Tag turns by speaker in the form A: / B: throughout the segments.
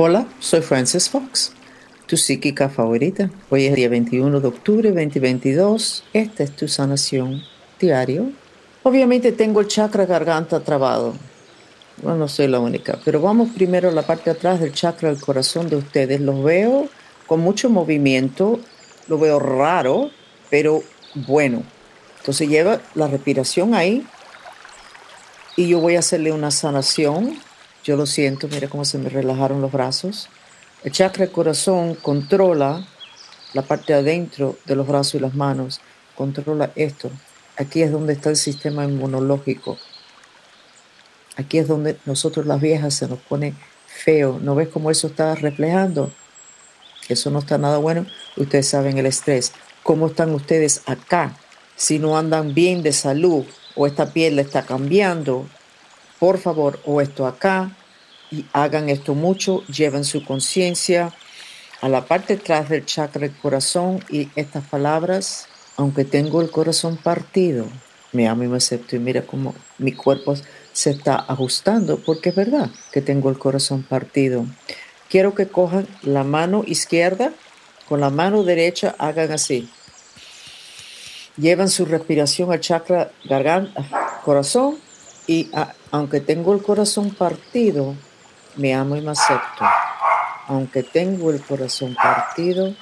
A: Hola, soy Frances Fox, tu psíquica favorita. Hoy es día 21 de octubre 2022. Esta es tu sanación diario. Obviamente tengo el chakra garganta trabado. Bueno, no soy la única, pero vamos primero a la parte de atrás del chakra del corazón de ustedes. Los veo con mucho movimiento, lo veo raro, pero bueno. Entonces lleva la respiración ahí y yo voy a hacerle una sanación. Yo lo siento, mira cómo se me relajaron los brazos. El chakra corazón controla la parte de adentro de los brazos y las manos, controla esto. Aquí es donde está el sistema inmunológico. Aquí es donde nosotros las viejas se nos pone feo. ¿No ves cómo eso está reflejando? Eso no está nada bueno. Ustedes saben el estrés. ¿Cómo están ustedes acá? Si no andan bien de salud o esta piel le está cambiando, por favor, o esto acá, y hagan esto mucho, lleven su conciencia a la parte de atrás del chakra del corazón y estas palabras, aunque tengo el corazón partido, me amo y me acepto y mira cómo mi cuerpo se está ajustando, porque es verdad que tengo el corazón partido. Quiero que cojan la mano izquierda, con la mano derecha hagan así. Llevan su respiración al chakra garganta, corazón y aunque tengo el corazón partido, me amo y me acepto. Aunque tengo el corazón partido,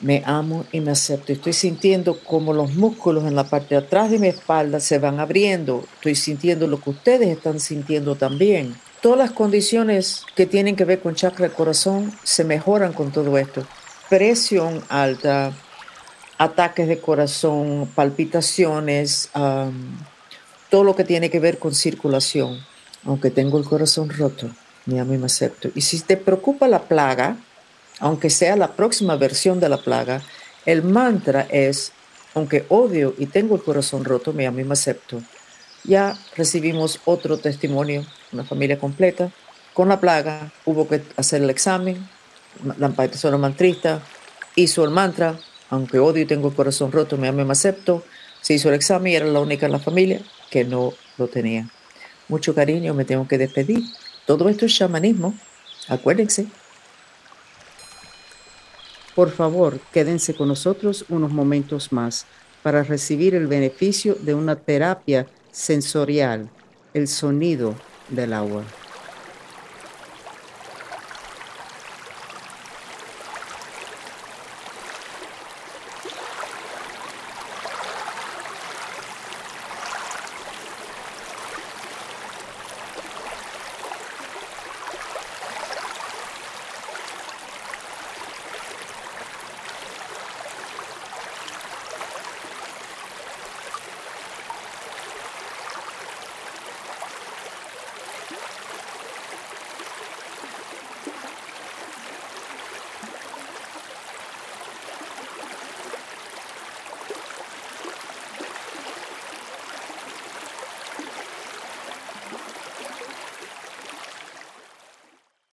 A: me amo y me acepto. Estoy sintiendo como los músculos en la parte de atrás de mi espalda se van abriendo. Estoy sintiendo lo que ustedes están sintiendo también. Todas las condiciones que tienen que ver con chakra del corazón se mejoran con todo esto. Presión alta, ataques de corazón, palpitaciones, todo lo que tiene que ver con circulación. Aunque tengo el corazón roto, me amo y me acepto. Y si te preocupa la plaga, aunque sea la próxima versión de la plaga, el mantra es, aunque odio y tengo el corazón roto, me amo y me acepto. Ya recibimos otro testimonio, una familia completa. Con la plaga hubo que hacer el examen, la persona mantrista hizo el mantra, aunque odio y tengo el corazón roto, me amo y me acepto. Se hizo el examen y era la única en la familia que no lo tenía. Mucho cariño, me tengo que despedir. Todo esto es chamanismo, acuérdense. Por favor, quédense con nosotros unos momentos más para recibir el beneficio de una terapia sensorial, el sonido del agua.